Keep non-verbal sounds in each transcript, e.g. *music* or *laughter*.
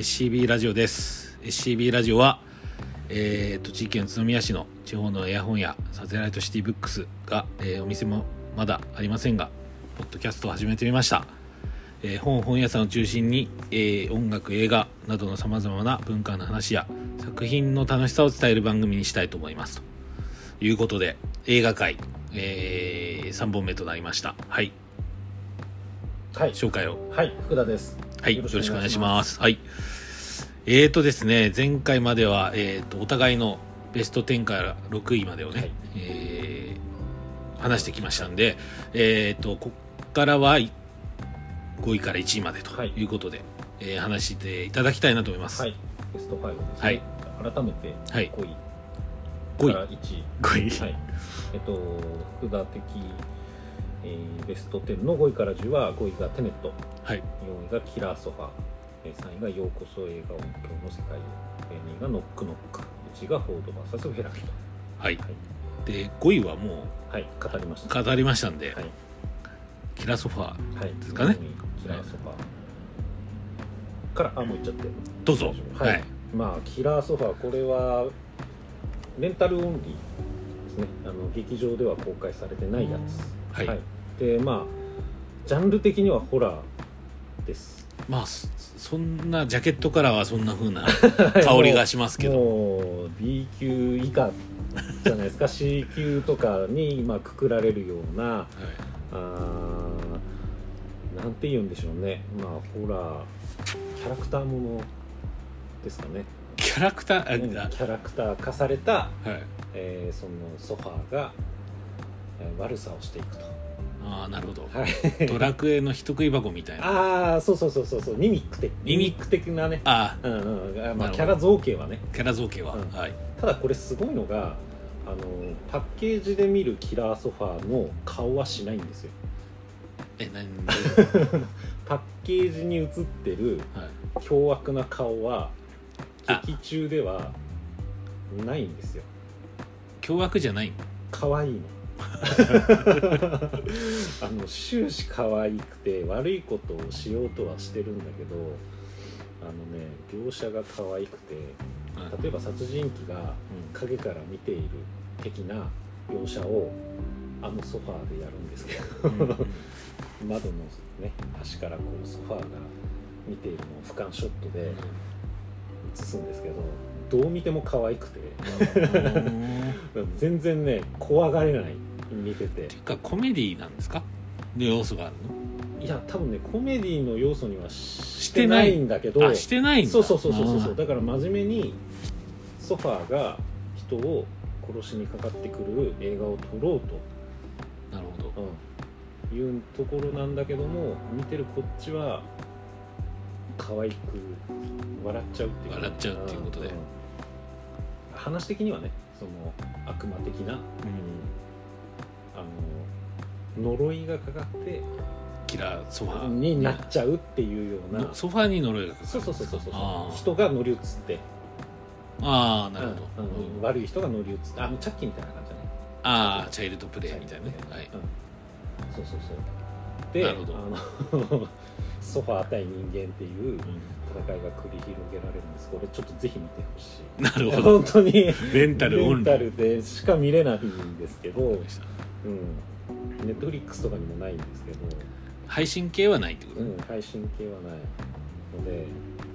SCB ラジオです。SCB ラジオは、えー、栃木県宇都宮市の地方のエア本屋サテライトシティブックスが、えーお店もまだありませんがポッドキャストを始めてみました、えー本本屋さんを中心に、えー音楽映画などのさまざまな文化の話や作品の楽しさを伝える番組にしたいと思います。ということで映画界、え3本目となりました。はい。はい、紹介を。はい、福田です。はい、よろしくお願いします。はい。えーとですね、前回までは、えーと、お互いのベスト10から6位までをね、はいえー話してきましたんで、えーと、こっからは5位から1位までとはいいうことで、えー話していただきたいなと思います。はい、ベスト5です、ね。はい改めてはい5位5位から1位。5位。はい。えっと福田的、えーベスト10の5位から10は5位がテネット、はい。4位がキラーソファー、えー3位がようこそ映画音響の世界へ、えー2位がノックノック、1位がフォード VS フェラーリと。はい。はいで、5位はもはい、語りました。う語りましたんで、はい、キラソファー、はい、ですかねキラーソファーから、あ、もう言っちゃって。どうぞ。はい、はい。まあキラーソファーこれはレンタルオンリーですねあの劇場では公開されてないやつはい。でまあジャンル的にはホラーです。まあ、そそんな、ジャケットからはそんな風な *laughs* 香りがしますけど。もう B 級以下じゃないですか。*laughs* C 級とかに、まあ、くくられるようなはい。あーなんて言うんでしょうね。まあホラーキャラクターものですかね。キャラクター、うんキあャラクター化されたあはい。えーそのソファーが、えー悪さをしていくと、ああ、なるほど。はい、ドラクエの人食い箱みたいな。あああそうそうそうそうそう。ミミック的。ミミック的なね、あうんうんあまあ、キャラ造形はね。ー、キャラ造形は。うん。はい。ただこれすごいのがあのパッケージで見るキラーソファーの顔はしないんですよ。え、なんで、*laughs* パッケージに写ってるはい。凶悪な顔はあ。劇中ではないんですよ。凶悪じゃないの？可愛いの *laughs* あの終始可愛くて悪いことをしようとはしてるんだけどあのね描写が可愛くて例えば殺人鬼が影から見ている的な描写をあのソファーでやるんですけど *laughs* 窓のね端からこうソファーが見ているのを俯瞰ショットで映すんですけどどう見ても可愛くて。うん。*laughs* 全然ね怖がれない見てて。ていうか、コメディなんですか？の要素があるいや多分ねコメディの要素にはししてないんだけどのあ、してないんだ。そうそうそうそうそうだから真面目にソファーが人を殺しにかかってくる映画を撮ろうと、なるほど。うん、いうところなんだけども見てるこっちは可愛く笑っちゃうっていう。か笑っちゃうっていうことで。んん。話的にはねその悪魔的なうん。あの呪いがかかってキラーソファー。になっちゃうっていうような。のソファーに呪いがかかる。そうそうそうそうそう人が乗り移って。ああ、なるほど。うん悪い人が乗り移って。あのチャッキーみたいな感じだねああ、チャイルドプレイみたいなね。はい。うん、そうそうそう。でなるほど。あの *laughs* ソファー対人間っていうう戦いが繰り広げられるんです。これちょっとぜひ見てほしい。んなるほど。本当に。レンタル。レンタルでしか見れないんですけど、うん。ネットフリックスとかにもないんですけど、配信系はないってこと？ね。うん、配信系はないので。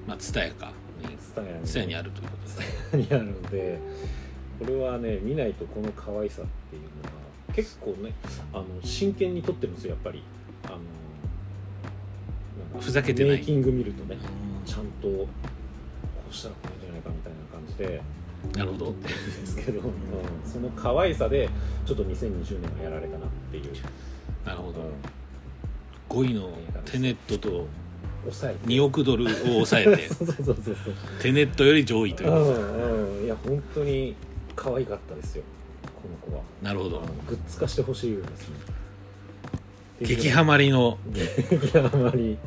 まあ、ツタヤか。ツタヤに。ツタヤにあるということツです。タヤにあるのでこれはね見ないとこの可愛さっていうのは結構ねあの真剣に撮ってるんですよやっぱり。あのなんかふざけてない。メイキング見るとねうん。ちゃんとこうしたらこういいんじゃないかみたいな感じでなるほど。撮ってですけど、うん。その可愛さでちょっと2020年はやられたなっていう、なるほど。うん、5位のテネットと抑えて。2億ドルを抑えて、*laughs* そうそうそうそう。テネットより上位という。う。んうん。いや本当に可愛かったですよ。この子は。なるほど。グッズ化してほしいですね。激ハマりの激ハマり。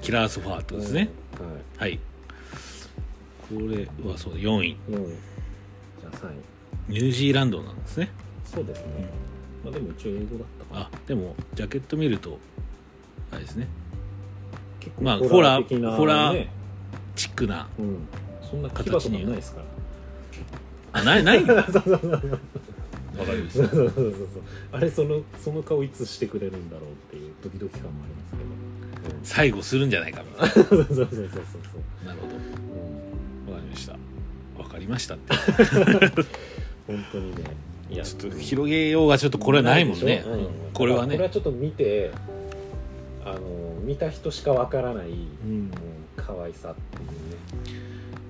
キラーソファーとですね。うん。ははい。これはそう、4位。い4位じゃあ3位ニュージーランドなんですね。そうですね、まあでも一応英語だったかな。あ、でも、ジャケット見ると、あれですね。結まあホラー的なホラーねチックなうん。そんな牙とかないですから。あないない？*laughs* わかりました。そうそうそうそう。あれそのその顔いつしてくれるんだろうっていうドキドキ感もありますけど、最後するんじゃないかみたい *laughs* そうそうそうそうそう。ななるほど。うん。わかりました。わかりましたって。*laughs* 本当にねいや。ちょっと広げようがちょっとこれはないもんね、うん。うん。これはね。これはちょっと見てあの見た人しかわからない、うん。うん、可愛さっていうね。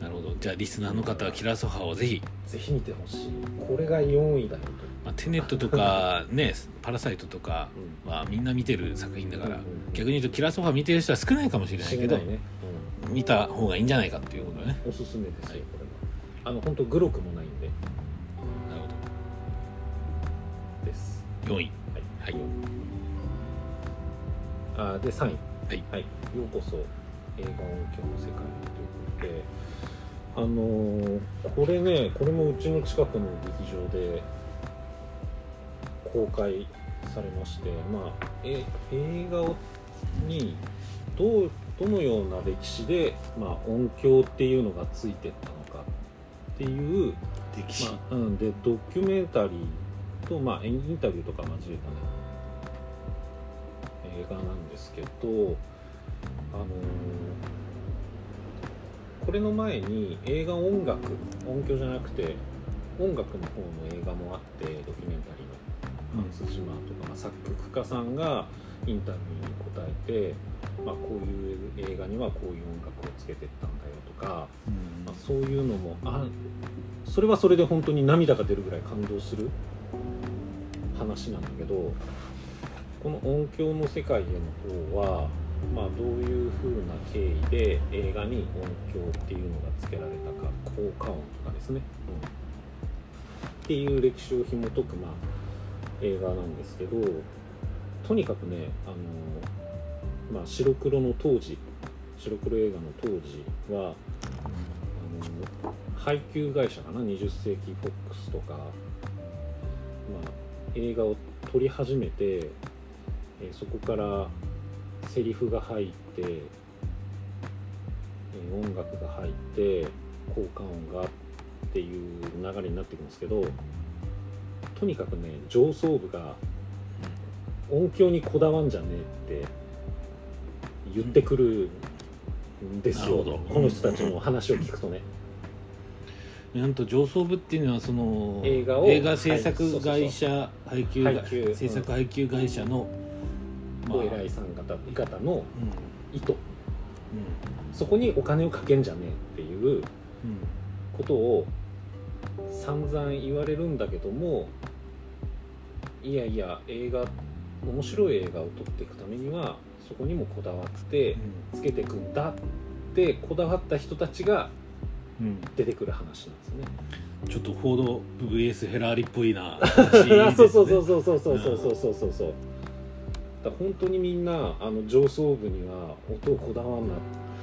なるほど。じゃあリスナーの方はキラーソファーをぜひ、ぜひ見てほしい。これが4位だよと、まあ、テネットとか *laughs* ねパラサイトとかうん。はみんな見てる作品だから、うん。うん逆に言うとキラーソファー見てる人は少ないかもしれないけど知らないね、見た方がいいんじゃないかっていうことね。うん、おすすめですよ、はい。これはあの本当グロくもないんで。なるほです。ど4位。はい、はい。あで3位。はい。はい、ようこそ映画音響の世界へということで。あのーこれねこれもうちの近くの劇場で公開されましてまあえ映画をにどうどのような歴史で、まあ、音響っていうのがついてったっていう、まあうん、でドキュメンタリーと、まあ、インタビューとか交えたね映画なんですけど、あのーこれの前に映画音楽音響じゃなくて音楽の方の映画もあってドキュメンタリーのハンス・ジマーとか、まあ、作曲家さんがインタビューに答えて、まあ、こういう映画にはこういう音楽をつけてったんだよとか、うん。まあ、そういうのもあそれはそれで本当に涙が出るぐらい感動する話なんだけどこの音響の世界への方は、まあ、どういう風な経緯で映画に音響っていうのがつけられたか効果音とかですね、うん。っていう歴史を紐解く、まあ、映画なんですけどとにかくねあの、まあ、白黒の当時白黒映画の当時は配給会社かな？20世紀フォックスとか、まあ、映画を撮り始めて、えーそこからセリフが入って、えー音楽が入って効果音がっていう流れになっていくんですけどとにかくね上層部が音響にこだわんじゃねえって言ってくるんですよ、この人たちの話を聞くとね。なんと上層部っていうのはその映画を制作会社配給制作配給会社の、まあお偉いさん方方のうん。意図。そこにお金をかけんじゃねえっていううん。ことを散々言われるんだけどもいやいや映画面白い映画を撮っていくためにはそこにもこだわってつけていくんだってこだわった人たちがうんうん出てくる話なんですよね。ちょっとフォード VS フェラーリっぽいな。*laughs* あそうそうそうそうそうそうそうそうそうそうそうだ本当にみんなあの上層部には音をこだわんな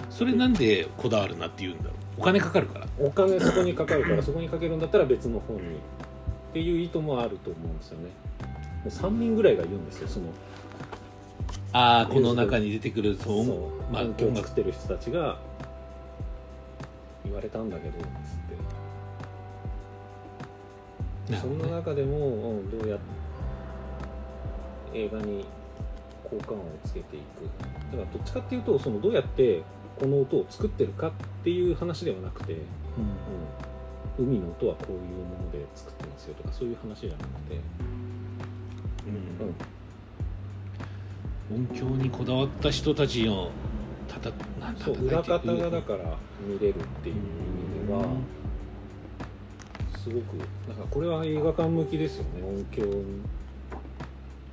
それなんでこだわるなって言うんだろうお金かかるからお金そこにかかるからそこにかけるんだったら別の方にっていう意図もあると思うんですよねもう3人ぐらいが言うんですよそのああこの中に出てくるそうそうまあ音楽作ってる人たちが言われたんだけどつって。そんな中でも、うん、どうや映画に効果音をつけていく。だからどっちかっていうとそのどうやってこの音を作ってるかっていう話ではなくて、うん、海の音はこういうもので作ってますよとかそういう話じゃなくて、うん。音響にこだわった人たちのたたなんそう裏方がだから見れるっていう意味ではすごくだからこれは映画館向きですよね。音響。に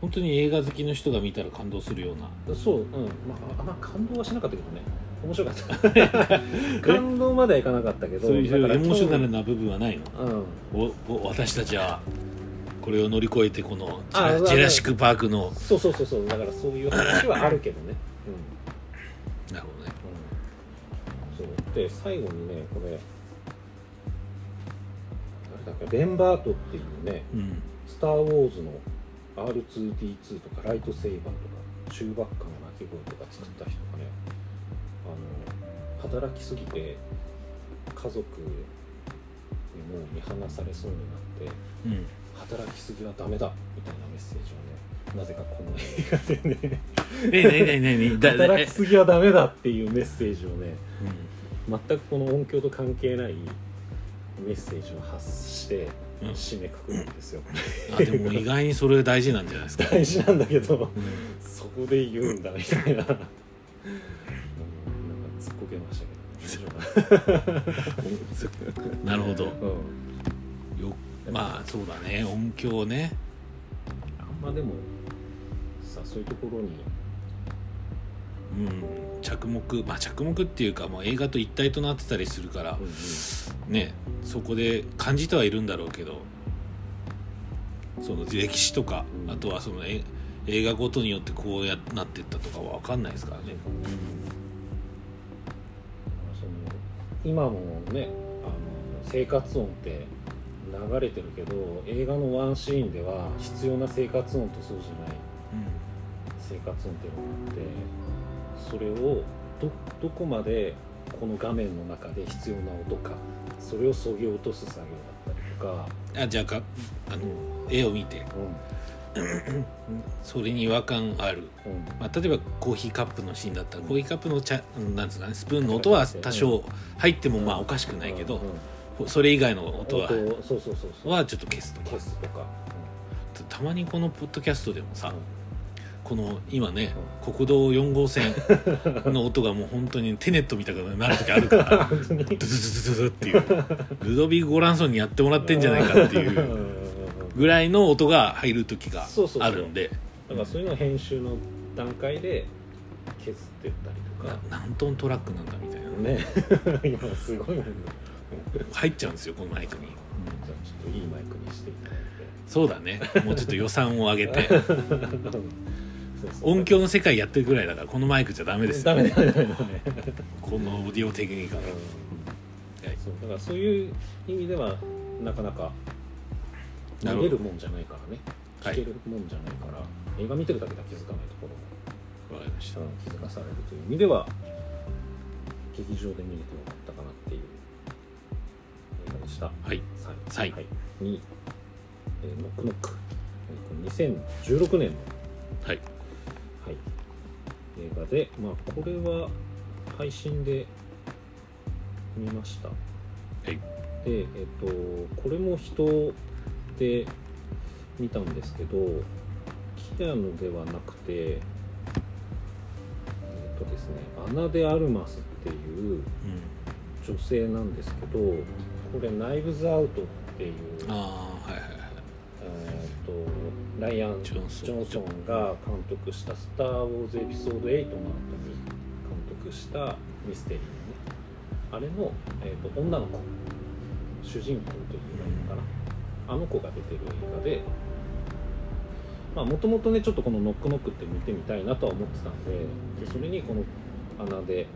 本当に映画好きの人が見たら感動するような。そううん。まああんま感動はしなかったけどね。面白かった。*laughs* 感動まではいかなかったけどそういうエモーショナルな部分はないの。うん。おお私たちはこれを乗り越えてこのジあェラジェラシック・パークのそうそうそうそう。だからそういう話はあるけどね。うんそうで最後にねこれ誰だっけベン・バートっていうねうん「スター・ウォーズ」の R2D2 とかライトセイバーとかチューバッカの鳴き声とか作った人がねあの働きすぎて家族にもう見放されそうになってうん。働きすぎはダメだみたいなメッセージをねなぜかこの映画でね。働えきすぎはダメだっていうメッセージをねう全くこの音響と関係ないメッセージを発してんうん。締めくくるんですよ、あでも意外にそれ大事なんじゃないですか、*laughs* 大事なんだけどうん。そこで言うんだみたいな。うんなんか突っこけましたけどなるほど。夫うん。よまあそうだね。音響ね。あんまでもさそういうところにうん。着目まあ着目っていうかもう映画と一体となってたりするからうんうん。ねそこで感じてはいるんだろうけどその歴史とか、うん。あとはそのえ映画ごとによってこうやなってったとかは分かんないですからね、その今もねあの生活音って流れてるけど映画のワンシーンでは必要な生活音とそうじゃない生活音っていうのがあってそれをどどこまでこの画面の中で必要な音かそれをそぎ落とす作業だったりとか、うん、あじゃあかあの絵を見て。それに違和感ある、うん。うんまあ、例えばコーヒーカップのシーンだったらコーヒーカップの茶なんですかねスプーンの音は多少入ってもまあおかしくないけど、それ以外の音は音をそうそうそうそう。はちょっと消すとか。消すとか、たまにこのポッドキャストでもさ、うんこの今ね、国道4号線の音がもう本当にテネットみたいになる時あるから *laughs* ドゥドゥドゥドゥっていうルドビー・ゴランソンにやってもらってんじゃないかっていうぐらいの音が入る時があるんでだからそういうのを編集の段階で削ってったりとかな何トントラックなんだみたいなね今すごいね入っちゃうんですよこのマイクに、うんじゃあちょっといいマイクにしていただいそうだねもうちょっと予算を上げて音響の世界やってるぐらいだからこのマイクじゃダメですよ。ダメダメダメダメ。このオーディオテクニカル、はい。そうだからそういう意味ではなかなか見れるもんじゃないからね。はい。聞けるもんじゃないから、映画見てるだけでは気づかないところも。した。気づかされるという意味では劇場で見れてよかったかなっていう映画でした。はい。サイサイに、えーノックノック、えーこれ2016年の、はいはい、映画で、まあ、これは配信で見ました。はい。で、えっ、と、これも人で見たんですけど、キアヌではなくて、えっ、とですね、アナ・デ・アルマスっていううん。女性なんですけど、これ、ナイブズ・アウトっていう、あライアン・ジジョンソン。ョンソンが監督した「スター・ウォーズ」エピソード8の後に監督したミステリーのね。あれの、えー、と女の子主人公というのかな。あの子が出てる映画でもともとねちょっとこの「ノックノック」って見てみたいなとは思ってたんででそれにこの穴で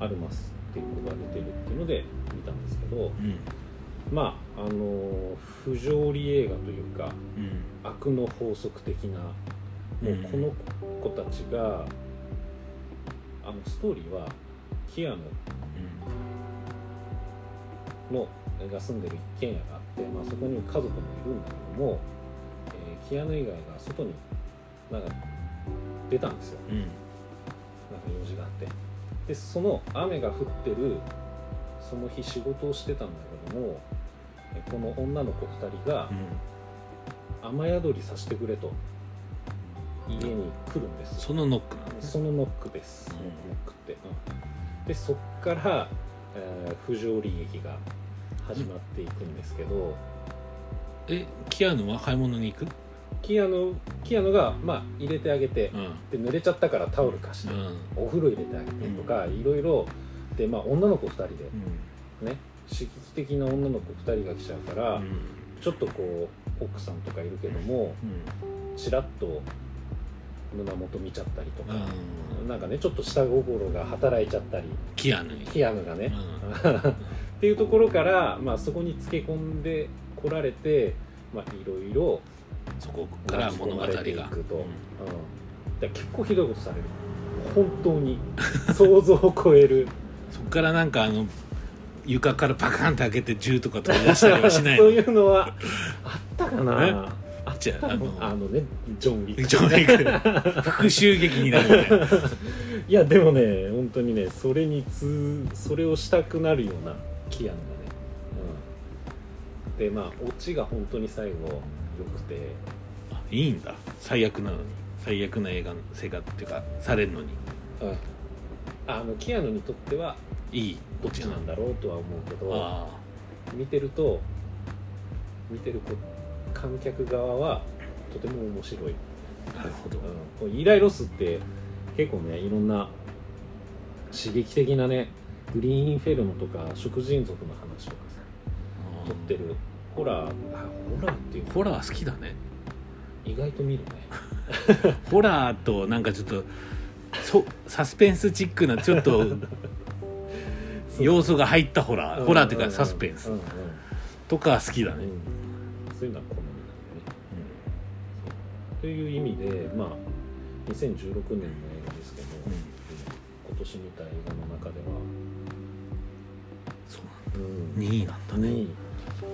アルマスっていう子が出てるっていうので見たんですけどうんまああの不条理映画というかうん。悪の法則的なもうこの子たちが、あのストーリーはキアヌのが住んでる一軒家があって、まあ、そこに家族もいるんだけども、えーキアヌ以外が外になんか出たんですよ。うん。うんなんか用事があって。でその雨が降ってるその日仕事をしてたんだけどもえこの女の子2人が雨宿りさせてくれと家に来るんです。そのノックなんです。そのノックです、うん。ノックって、うん。でそっから、えー不条理劇が始まっていくんですけど、えキアヌは買い物に行く？キアヌキアヌが、まあ、入れてあげてう、ん。で濡れちゃったからタオル貸して、うん。お風呂入れてあげてとか、いろいろ。で、まあ、女の子2人でね刺激的な女の子2人が来ちゃうから、うん。ちょっとこう奥さんとかいるけどもちらっと胸元見ちゃったりとか、うん。なんかねちょっと下心が働いちゃったり。キアヌにキアヌがね、う *laughs* っていうところから、まあ、そこにつけ込んでこられて、まあ、いろいろそこから物語がいくと、ううん。ん。だ結構ひどいことされる。本当に。想像を超える。*laughs* そこからなんかあの床からパカンって開けて銃とか取り出したりはしないの？そういうのはあったかな？あじゃああのあのねジョン・ウィック。ジョン・ウィック。復讐劇になるみた *laughs* いやでもね本当にねそれにつそれをしたくなるようなキアヌがね、うん、でまあオチが本当に最後良くて。あいいんだ。最悪なのに。最悪な映画の生活っていうかされるのに。うん。あのキアヌにとってはいいどっちなんだろうとは思うけどあ見てると見てるこ観客側はとても面白い、あなるほど。うん、イーライ・ロスって結構ねいろんな刺激的なねグリーンフェルノとか食人族の話とかさ撮ってる。ホラー。あホラーっていう。かホラー好きだね。意外と見るね。*laughs* ホラーとなんかちょっとそサスペンスチックなちょっと要素が入ったホラー。ホラーっていうかサスペンス。とか好きだね、うん。そういうのは好みなん。でねという意味でまあ2016年の映画ですけど、うん。今年見た映画の中では、そううん。2位なんだね。2位。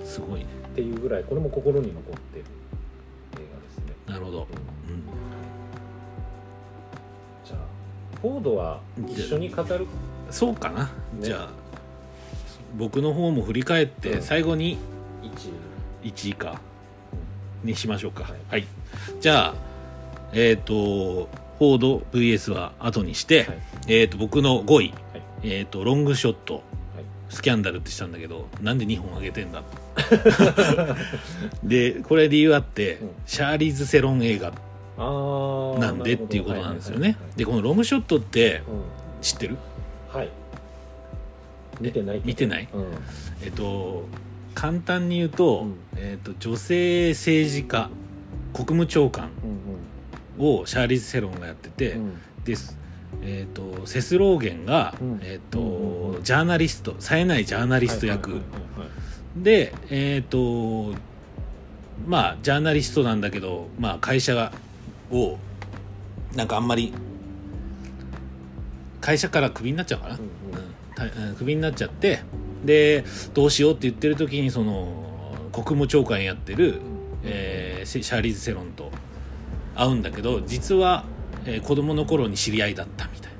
すごいね。っていうぐらいこれも心に残ってる映画ですね、なるほど、じゃあフォードは一緒に語る？ん、そうかな、ね。じゃあ僕の方も振り返ってうん。最後に1 1位かにしましょうか。はい。はい、じゃあえっ、とフォード VS は後にして、はい。えっ、と僕の5位、はい。えっ、とロングショット。はい。スキャンダルってしたんだけどなんで2本あげてんだ？と *laughs* でこれ理由あって、うん。シャーリーズ・セロン映画。なんでっていうことなんですよね。でこのロングショットってうん。知ってる？はい。見てない。見てない？うん。えっと簡単に言うと,、うん。えっと女性政治家国務長官うんをシャーリーズ・セロンがやってて、うん。です。えっとセスローゲンが、うん。えっとジャーナリスト冴えないジャーナリスト役、でえっ、とまあジャーナリストなんだけど、まあ、会社をなんかあんまり会社からクビになっちゃうかな、うんうん。クビになっちゃってでどうしようって言ってる時にその国務長官やってる、えーシャーリーズ・セロンと会うんだけど実は、えー子供の頃に知り合いだったみたいな。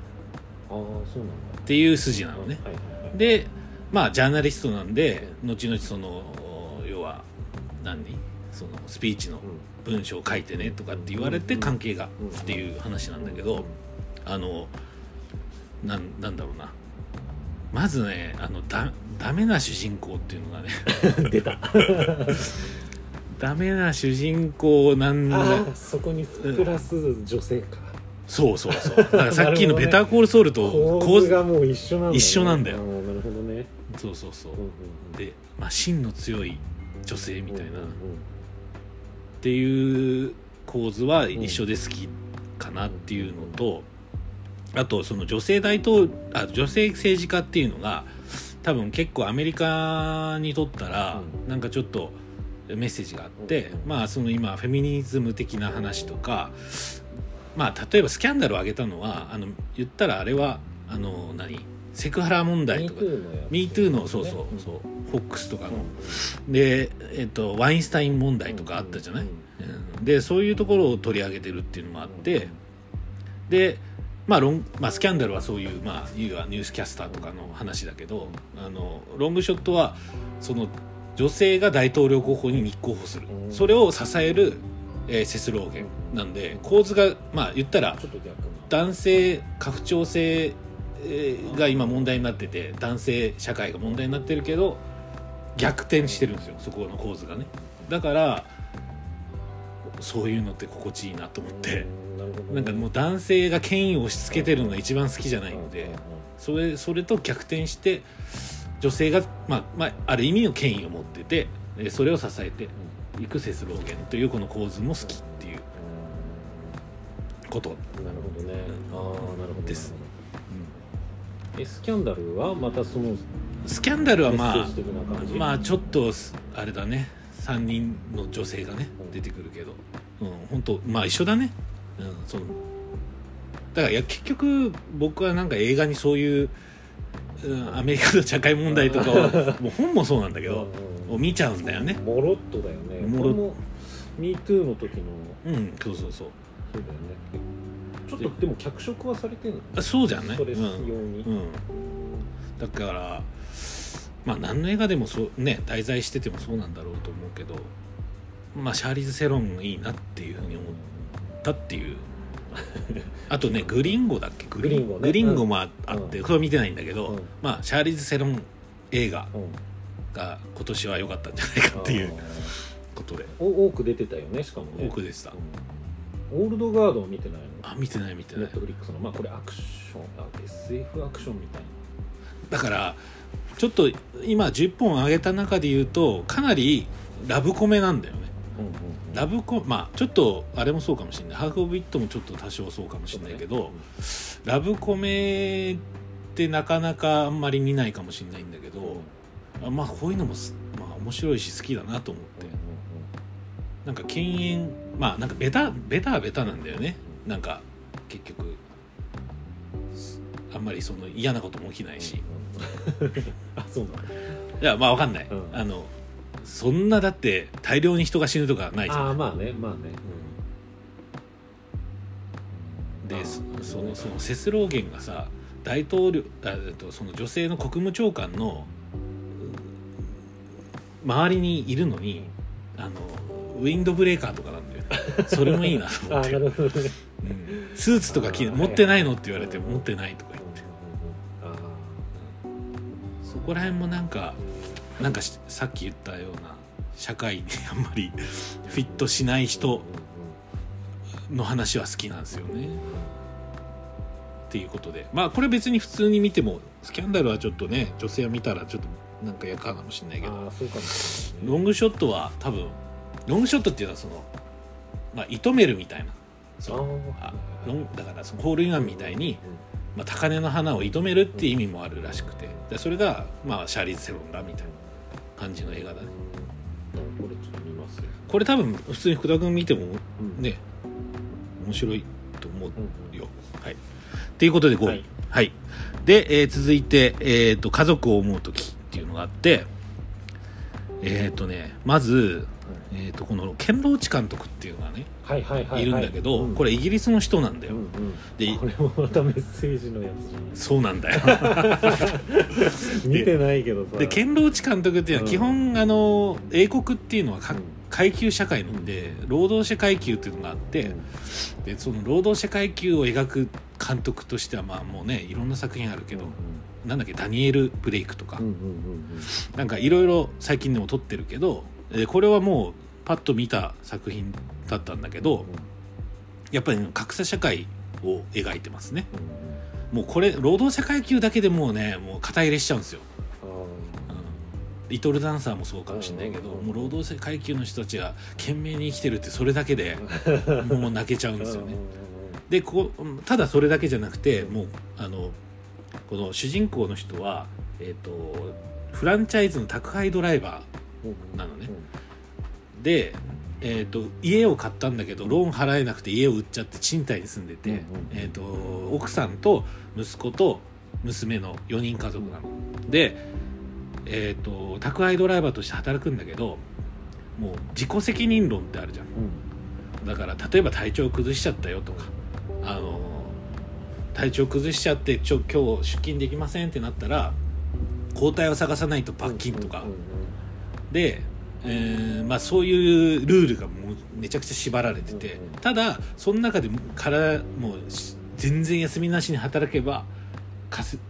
ああそうなんだ。っていう筋なのね。はいはいはい。でまあジャーナリストなんで後々その要は何？そのスピーチの文章を書いてねとかって言われて関係がっていう話なんだけどあのなんなんだろうな。まずねあのだダメな主人公っていうのがね。う *laughs* ん出た。*laughs* ダメな主人公なんだ。そこにプラス女性か。そうそうそう。だからさっきの *laughs*「なるほどね。ベターコールソウル」と構図がもう一緒なんだ、ね、一緒なんだよ。なるほどね。そうそうそう。うんうんうん。で、まあ、芯の強い女性みたいな、うんうん。っていう構図は一緒で好きかなっていうのと、あとその女性大統あ女性政治家っていうのが多分結構アメリカにとったらうん。なんかちょっとメッセージがあって、うんまあその今フェミニズム的な話とかまあ例えばスキャンダルを挙げたのはあの言ったらあれはあの何セクハラ問題とか MeToo のそうそうそうフォックスとかの。で、えっと、ワインスタイン問題とかあったじゃない、でそういうところを取り上げてるっていうのもあってで、まあロンまあ、スキャンダルはそういう、まあ、ニュースキャスターとかの話だけどあのロングショットはその女性が大統領候補に立候補する、うんそれを支える、えーセスローゲンなんで構図がまあ言ったら男性拡張性えーが今問題になってて男性社会が問題になってるけど逆転してるんですよ。そこの構図がね。だからそういうのって心地いいなと思って。うんなんかもう男性が権威を押し付けてるのが一番好きじゃないのでうんうんうんそれそれと逆転して女性が、まあまあ、ある意味の権威を持っててえそれを支えていくセスローゲンというこの構図も好きっていうこと、なるほどね。ああなるほど。です。なるほどえスキャンダルはまたそのスキャンダルはまあまあちょっとあれだね。3人の女性がねうん。出てくるけど、うん、本当まあ一緒だね、うん、そのだからいや結局僕はなんか映画にそういうううんアメリカの社会問題とかを *laughs* もう本もそうなんだけど、うんを見ちゃうんだよね。モロッとだよね。モロこれも MeToo の時のうんそうそうそう。そうだよね。ちょっとでも脚色はされてるの？あそうじゃんねストレス用うんに、うん、だからまあ何の映画でもそうね題材しててもそうなんだろうと思うけどまあシャーリーズ・セロンいいなっていうふうに思ったっていう。*laughs* あとねグリンゴだっけ？グリンゴね。グリンゴもああって、それは見てないんだけど、うん。まあシャーリーズ・セロン映画うん。が今年は良かったんじゃないかっていうことで。お多く出てたよねしかもね。多くでした。うん。オールドガードを見てないの？あ見てない見てない。ネットフリックスの。まあこれアクションあ SF アクションみたいな。だからちょっと今10本上げた中で言うとかなりラブコメなんだよね。うんうんうんラブコまあちょっとあれもそうかもしれない。ハーフ・オブ・イットもちょっと多少そうかもしれないけど、ラブコメってなかなかあんまり見ないかもしれないんだけど、あまあこういうのもす、まあ、面白いし好きだなと思って。なんか犬猿まあなんかベタベタはベタなんだよね。なんか結局すあんまりその嫌なことも起きないし、*laughs* あそうなんだいやまあわかんない、うん。あのそんなだって大量に人が死ぬとかないじゃん。ああまあねまあね。であーそそのそのセスローゲンがさ大統領あとその女性の国務長官のうん周りにいるのにあのウィンドブレーカーとかなんだよね。それもいいなと思って、*laughs* なるほどね。うん。スーツとか着持ってないのって言われて持ってないとか言って。あそこら辺もなんかなんかしさっき言ったような社会にあんまりフィットしない人の話は好きなんですよね。っていうことで。まあこれ別に普通に見てもスキャンダルはちょっとね女性は見たらちょっとなんか嫌かもしれないけど。ね。ロングショットは多分ロングショットっていうのはそのまあ糸めるみたいな。そのああロンだからそのホールインワンみたいに、まあ、高嶺の花を射止めるっていう意味もあるらしくて。でそれが、まあ、シャーリーズ・セロンだみたいな感じの映画だねこれちょっと見ますよこれ多分普通に福田君見てもうんね面白いと思ううんよ。はい。っていうことで5位。ははいい。で、えー続いて、えっ、と、家族を思う時っていうのがあって、えっ、とね、まず、えっ、と、この、ケンローチ監督っていうのがね、はいはいはいはい。いるんだけど、うん。これイギリスの人なんだよ。うんうん。でこれもまたメッセージのやつ。じそうなんだよ。*laughs* 見てないけどさ。で、ケンローチ監督っていうのは、基本、あの、英国っていうのはか、うん。階級社会なんで、労働者階級っていうのがあって、で、その労働者階級を描く監督としては、まあもうね、いろんな作品あるけど、なんだっけダニエル・ブレイクとか、うんうんうんなんかいろいろ最近でも撮ってるけどえこれはもうパッと見た作品だったんだけどやっぱり格差社会を描いてますね。うんうん。もうこれ労働者階級だけでもうねもう肩入れしちゃうんですよ、あうん、リトルダンサーもそうかもしれないけどうんもう労働者階級の人たちが懸命に生きてるってそれだけで *laughs* もう泣けちゃうんーですよね。うんうん。でこうただそれだけじゃなくてもうあのこの主人公の人は、えー、とフランチャイズの宅配ドライバうんうんなのねーで、えー、と家を買ったんだけどローン払えなくて家を売っちゃって賃貸に住んでて、えー、と奥さんと息子と娘の4人家族なの。で、えー、と宅配ドライバーとして働くんだけどもう自己責任論ってあるじゃん。だから例えば体調崩しちゃったよとかあの体調崩しちゃってちょ今日出勤できませんってなったら交代を探さないと罰金とか、で、えーまあ、そういうルールがもうめちゃくちゃ縛られてて、ただその中でからもうし全然休みなしに働けば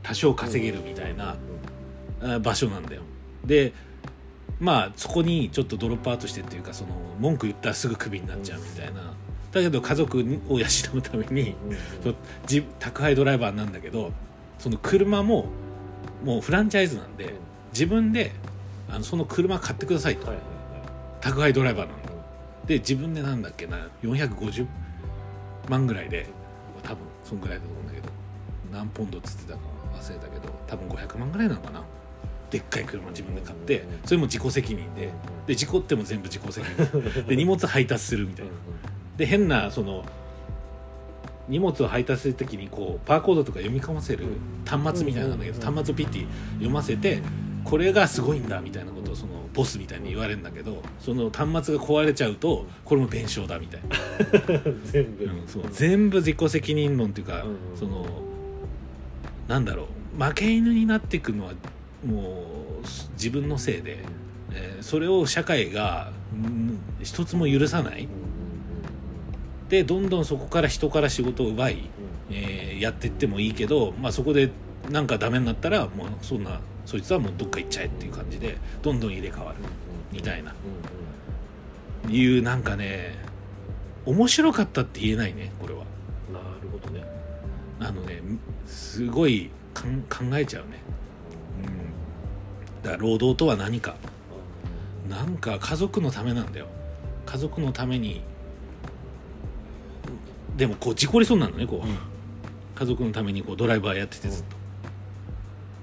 多少稼げるみたいな、あ場所なんだよ。でまあそこにちょっとドロップアウトしてっていうかその文句言ったらすぐクビになっちゃうみたいな、だけど家族を養うためにうん宅配ドライバーなんだけどその車ももうフランチャイズなんで自分であのその車買ってくださいと。はいはい宅配ドライバーなので自分でなんだっけな450万ぐらいで多分そんぐらいだと思うんだけど何ポンドっつってたか忘れたけど多分500万ぐらいなのかな。でっかい車自分で買ってそれも自己責任で。で事故っても全部自己責任。で荷物配達するみたいなで変なその荷物を配達する時にこうバーコードとか読み込ませる端末みたいなんだけど、うん。端末をピッて読ませてこれがすごいんだみたいなことをそのボスみたいに言われるんだけどその端末が壊れちゃうとこれも弁償だみたいな、*laughs* 全部、うんそう。全部自己責任論っていうか、うん。うんそのなんだろう。負け犬になっていくのはもう自分のせいで、えーそれを社会がうん一つも許さないでどんどんそこから人から仕事を奪い、うん。えーやっていってもいいけど、まあ、そこでなんかダメになったらもうそんなそいつはもうどっか行っちゃえっていう感じでどんどん入れ替わるみたいな。うんいうなんかね面白かったって言えないねこれは。うんなるほどね。あのねすごい考えちゃうね。うん。だから労働とは何か。なんか家族のためなんだよ。家族のためにでもこう事故りそうになるのねこう、家族のためにこうドライバーやっててずっ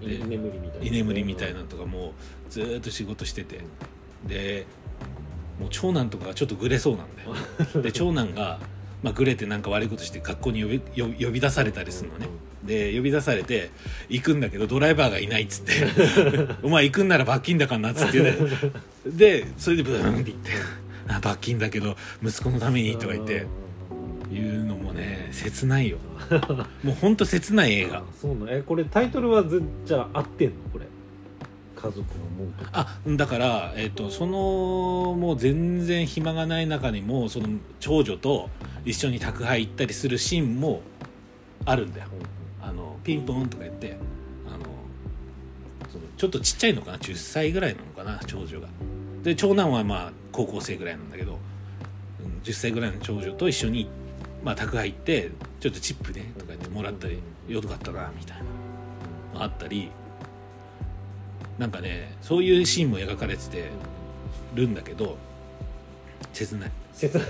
と、で居眠りみたいな。居眠りみたいなのとかもうずーっと仕事してて。でもう長男とかがちょっとグレそうなんだよ。*laughs* で長男が、まあ、グレてなんか悪いことして学校に呼び呼び呼び出されたりするのね。で呼び出されて行くんだけどドライバーがいないっつって「*laughs* お前行くんなら罰金だからな」っつって、ね、でそれでブーンって言って「あ罰金だけど息子のために」とか言って言うのもね切ないよ。*laughs* もうほんと切ない映画。あそうなんえこれタイトルはずじゃあ合ってんの？これ。家族のもんとか。あだから、えっとそのもう全然暇がない中にもその長女と一緒に宅配行ったりするシーンもあるんだよ。あのピンポンとか言ってあのそのちょっとちっちゃいのかな？10歳ぐらいなのかな？長女が。で長男はまあ高校生ぐらいなんだけど、うん、10歳ぐらいの長女と一緒に、まあ、宅配行ってちょっとチップねとか言ってもらったりよかったなみたいな。のあったりなんかねそういうシーンも描かれててるんだけど切ない。切ない。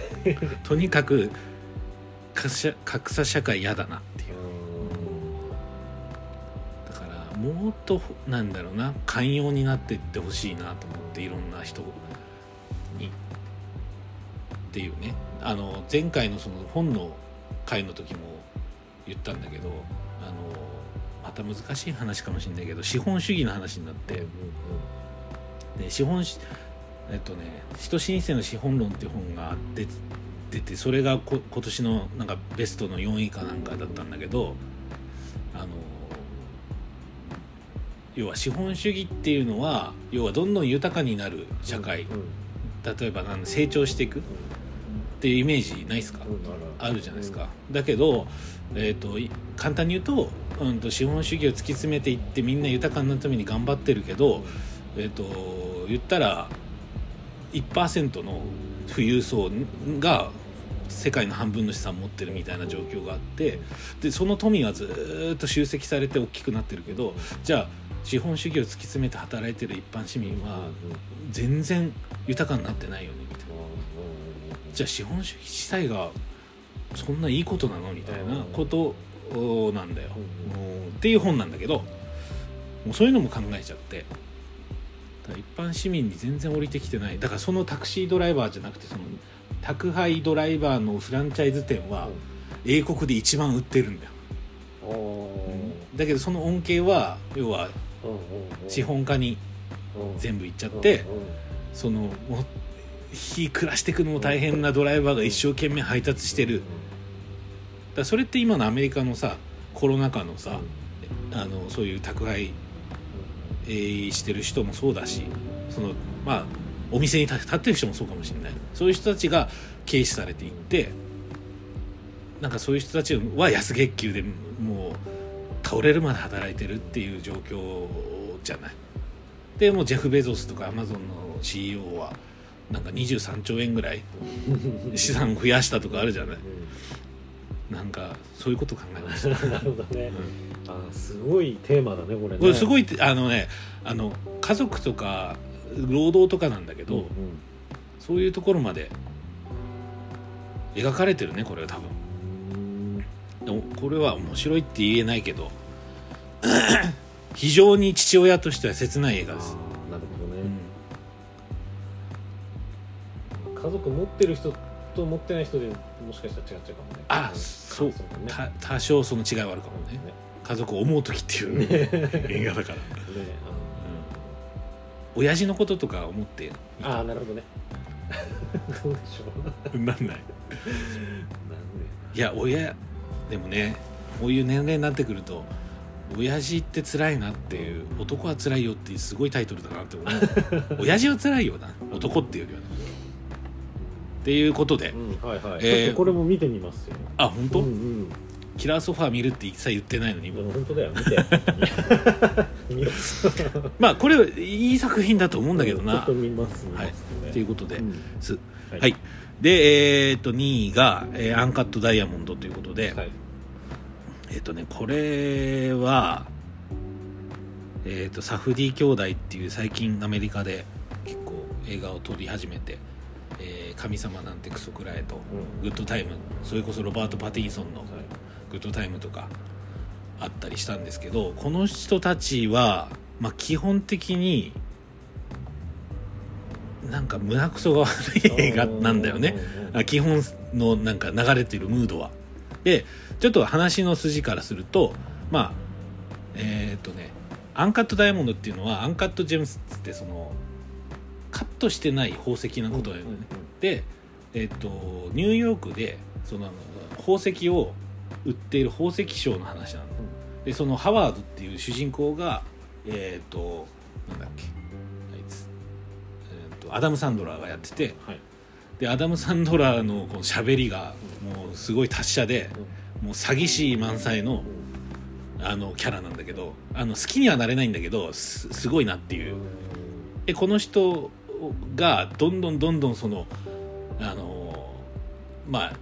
とにかく格差格差社会嫌だなっていう。だからもっとなんだろうな寛容になっていってほしいなと思っていろんな人に。っていうねあの前回のその本の回の時も言ったんだけどあのまた難しい話かもしれないけど資本主義の話になってで資本しえっとね「人申請の資本論」っていう本が出て出てそれがこ今年のなんかベストの4位かなんかだったんだけどあの要は資本主義っていうのは要はどんどん豊かになる社会。例えばなん成長していくっていうイメージないですか？あるじゃないですか、だけど、えー、とい簡単に言うと,、うん、と資本主義を突き詰めていってみんな豊かになるために頑張ってるけど、えー、と言ったら1%の富裕層が世界の半分の資産を持ってるみたいな状況があってでその富はずーっと集積されて大きくなってるけどじゃあ資本主義を突き詰めて働いてる一般市民は全然豊かになってないよねみたいな。じゃあ資本主義自体がそんないいことなのみたいなことなんだよ、っていう本なんだけどもうそういうのも考えちゃって。一般市民に全然降りてきてない。だからそのタクシードライバーじゃなくてその宅配ドライバーのフランチャイズ店は英国で一番売ってるんだよ、だけどその恩恵は要は資本家に全部いっちゃってその日暮らしていくのも大変なドライバーが一生懸命配達してる。だそれって今のアメリカのさコロナ禍のさあのそういう宅配、えーしてる人もそうだしそのまあお店に立ってる人もそうかもしれない。そういう人たちが軽視されていってなんかそういう人たちは安月給でもう倒れるまで働いてるっていう状況じゃない。でもジェフ・ベゾスとかアマゾンの CEO はなんか23兆円ぐらい *laughs* 資産増やしたとかあるじゃない？なんかそういうこと考えました、*laughs* なるほどね。うん。あすごいテーマだねこれね。これすごいいあのねあの家族とか労働とかなんだけど、そういうところまで描かれてるねこれは多分。でもこれは面白いって言えないけど *clears throat* 非常に父親としては切ない映画です、家族持ってる人と持ってない人でもしかしたら違っちゃうかもね。あう。んそうね。た多少その違いはあるかもね。ね。家族を思う時っていう映画だから、ね親父のこととか思って。ああなるほどね。*laughs* どうでしょう。なんない。なんで。いや親でもねこういう年齢になってくると親父って辛いなっていう男は辛いよっていうすごいタイトルだなって思う。*laughs* 親父は辛いよな。男っていうよりはねっていうことで。うんはいはい、えーこれも見てみますよ。あ本当、うんうん。キラーソファー見るって一切言ってないのに。本当だよ。見て。*laughs* まあこれいい作品だと思うんだけどな。ちょっと見ます見ますね、ということで、うん。す。ははい。でえーっと2位が、えーアンカットダイヤモンド」ということで、はい。えーっとねこれはえーっとサフディ兄弟っていう最近アメリカで結構映画を撮り始めて「えー神様なんてクソくらえ」と「うん。グッドタイム」それこそロバート・パティンソンのはい。グッドタイムとかあったりしたんですけどこの人たちは、まあ、基本的になんか胸くそが悪い映画なんだよね。あ基本のなんか流れてるムードは。でちょっと話の筋からするとまあえーっとねアンカットダイヤモンドっていうのはアンカットジェムスってそのカットしてない宝石なことだよね、で、えっとニューヨークでその宝石を売っている宝石商の話なの、でそのハワードっていう主人公がえっ、となんだっけ。あいつ、えーとアダム・サンドラーがやってて。はい。でアダム・サンドラーのこの喋りがもうすごい達者でもう詐欺師満載のあのキャラなんだけどあの好きにはなれないんだけどすすごいなっていう。でこの人がどんどんどんどんそのあのまあ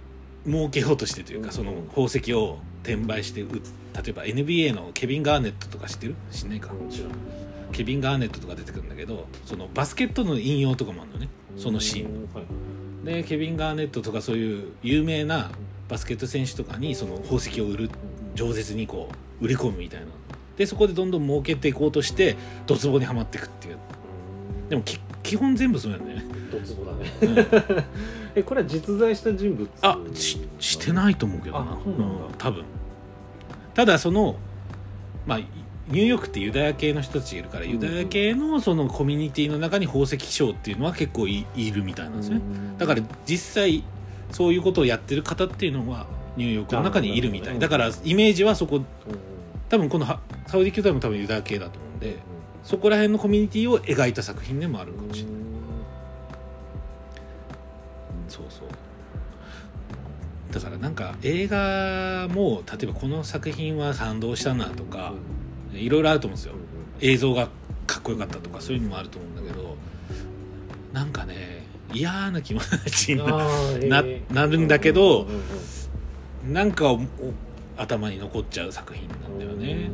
儲けようとしてといううん。かその宝石を転売して売例えば NBA のケビン・ガーネットとか知ってる？知んないか？ケビン・ガーネットとか出てくるんだけどそのバスケットの引用とかもあるのね。そのシーン。ンはい。でケビン・ガーネットとかそういう有名なバスケット選手とかにその宝石を売る饒舌にこう売り込むみたいな。でそこでどんどん儲けていこうとしてドツボにはまっていくっていう。でもき基本全部そうなんだよね、ドツボだね。う *laughs* んえこれは実在した人物？あししてないと思うけどな。うなん多分。ただそのまあニューヨークってユダヤ系の人たちがいるから、うんユダヤ系のそのコミュニティの中に宝石商っていうのは結構いいるみたいなんですね、だから実際そういうことをやってる方っていうのはニューヨークの中にいるみたい。あだからイメージはそこうん多分このはサウディ兄弟も多分ユダヤ系だと思うんでそこら辺のコミュニティを描いた作品でもあるかもしれない、そうそう。だからなんか映画も例えばこの作品は感動したなとかいろいろあると思うんですよ。映像がかっこよかったとかそういうのもあると思うんだけどなんかね嫌な気持ちになななるんだけどなんかおお頭に残っちゃう作品なんだよね。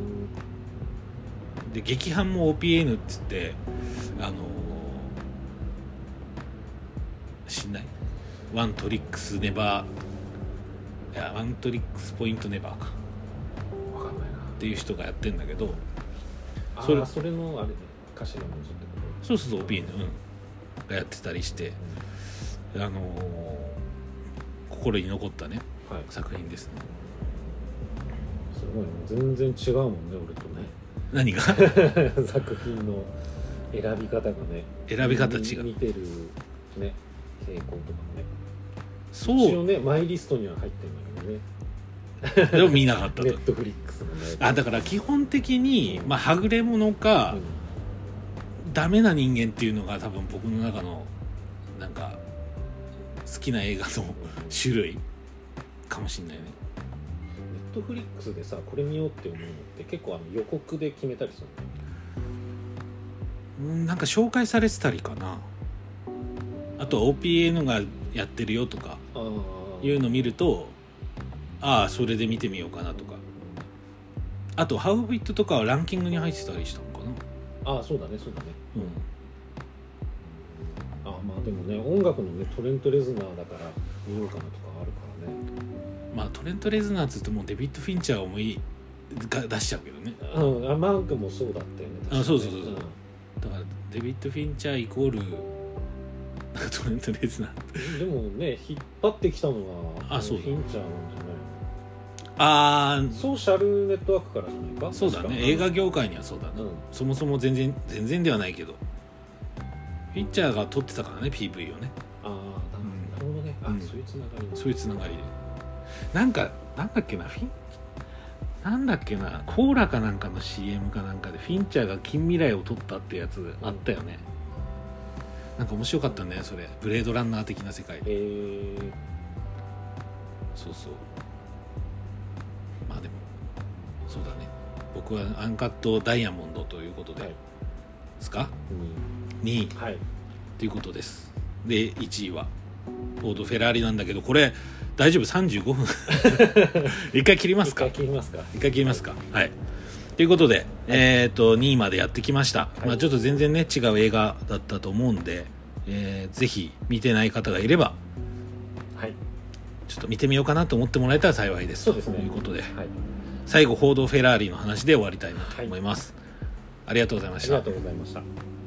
で劇伴も OPN っつってあのー知んない？ワントリックスネバーいやワントリックスポイントネバーか。分かんないな。っていう人がやってんだけどあそれーそれのあれね歌詞の文字ってこそうそうそう OPN、うん、がやってたりしてあのー心に残ったねとはい。作品ですね。すごいね。全然違うもんね俺と何が？ね *laughs* 作品の選び方がね。選び方違う。見てるね傾向とかもね。一そう。応ねマイリストには入ってるんだけどね。でも見なかったと。*laughs* ネットフリックスのね。あだから基本的に、まあ、はぐれ者か、ダメな人間っていうのが多分僕の中のなんか好きな映画の種類かもしんないね。ネットフリックスでさこれ見ようって思うのって結構あの予告で決めたりするうんなんか紹介されてたりかなあとは OPN がやってるよとかいうの見るとああそれで見てみようかなとか。あと「ハウビット」とかはランキングに入ってたりしたのかな。ああそうだねそうだね。うん。あまあでもね音楽のねトレント・レズナーだから見ようかなとかあるからね。まあトレント・レズナーっつうともうデビッド・フィンチャーを思いが出しちゃうけどね。うんあマークもそうだったよねあそうそうそうそう。うんだからデビッド・フィンチャーイコールなんかトレント・レズナーでもね引っ張ってきたのはあそうだフィンチャーなんじゃないああソーシャルネットワークからじゃないか？そうだね。映画業界にはそうだね、うん。そもそも全然全然ではないけど。フィッチャーが撮ってたからね PV をね。ああなうんなるほどね。あ、うん。そういうつながりもそういうつながりで。なんかなんだっけなフィンなんだっけなコーラかなんかの CM かなんかでフィンチャーが近未来を撮ったってやつあったよね、なんか面白かったんだよそれ。ブレードランナー的な世界。でえー、そうそう。まあでもそうだね。僕はアンカットダイヤモンドということで、はい。すか？に。2位はい。ということです。で1位は。フォード・フェラーリなんだけどこれ大丈夫？35分。*laughs* 一回切りますか？一回切りますか。一回切りますか？はいということで、えっ、と2位までやってきました、い。まあ、ちょっと全然ね違う映画だったと思うんで、えーぜひ見てない方がいればはい。ちょっと見てみようかなと思ってもらえたら幸いです。そうですね。ということで。はい。最後報道フェラーリの話で終わりたいなと思います、ありがとうございました。ありがとうございました